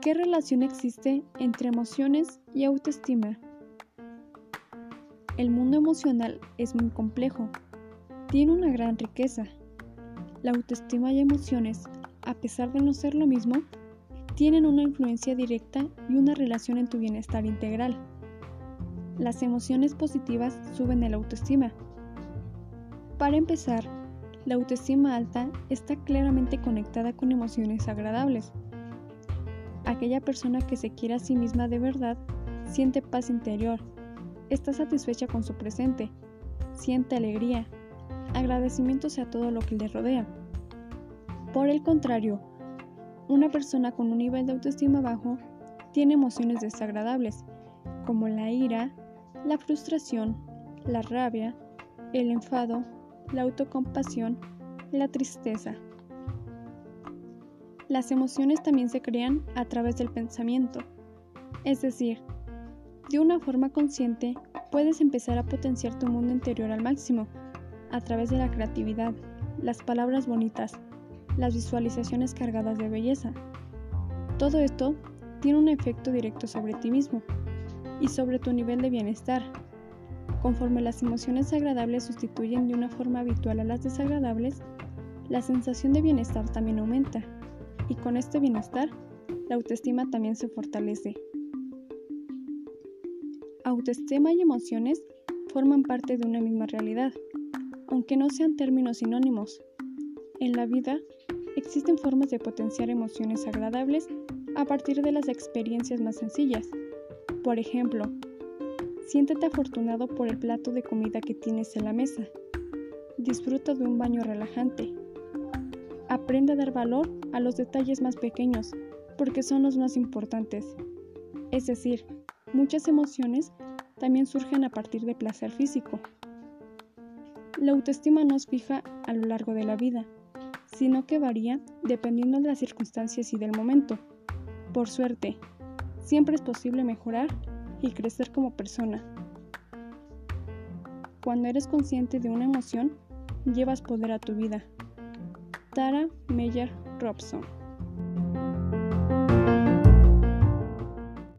¿Qué relación existe entre emociones y autoestima? El mundo emocional es muy complejo. Tiene una gran riqueza. La autoestima y emociones, a pesar de no ser lo mismo, tienen una influencia directa y una relación en tu bienestar integral. Las emociones positivas suben el autoestima. Para empezar, la autoestima alta está claramente conectada con emociones agradables Aquella persona que se quiere a sí misma de verdad siente paz interior, está satisfecha con su presente, siente alegría, agradecimiento hacia todo lo que le rodea. Por el contrario, una persona con un nivel de autoestima bajo tiene emociones desagradables, como la ira, la frustración, la rabia, el enfado, la autocompasión, la tristeza. Las emociones también se crean a través del pensamiento, es decir, de una forma consciente puedes empezar a potenciar tu mundo interior al máximo a través de la creatividad, las palabras bonitas, las visualizaciones cargadas de belleza. Todo esto tiene un efecto directo sobre ti mismo y sobre tu nivel de bienestar. Conforme las emociones agradables sustituyen de una forma habitual a las desagradables, la sensación de bienestar también aumenta y con este bienestar, la autoestima también se fortalece. Autoestima y emociones forman parte de una misma realidad, aunque no sean términos sinónimos. En la vida existen formas de potenciar emociones agradables a partir de las experiencias más sencillas. Por ejemplo, siéntete afortunado por el plato de comida que tienes en la mesa. Disfruta de un baño relajante Aprende a dar valor a los detalles más pequeños, porque son los más importantes. Es decir, muchas emociones también surgen a partir de placer físico. La autoestima no es fija a lo largo de la vida, sino que varía dependiendo de las circunstancias y del momento. Por suerte, siempre es posible mejorar y crecer como persona. Cuando eres consciente de una emoción, llevas poder a tu vida. Tara Meyer Robson.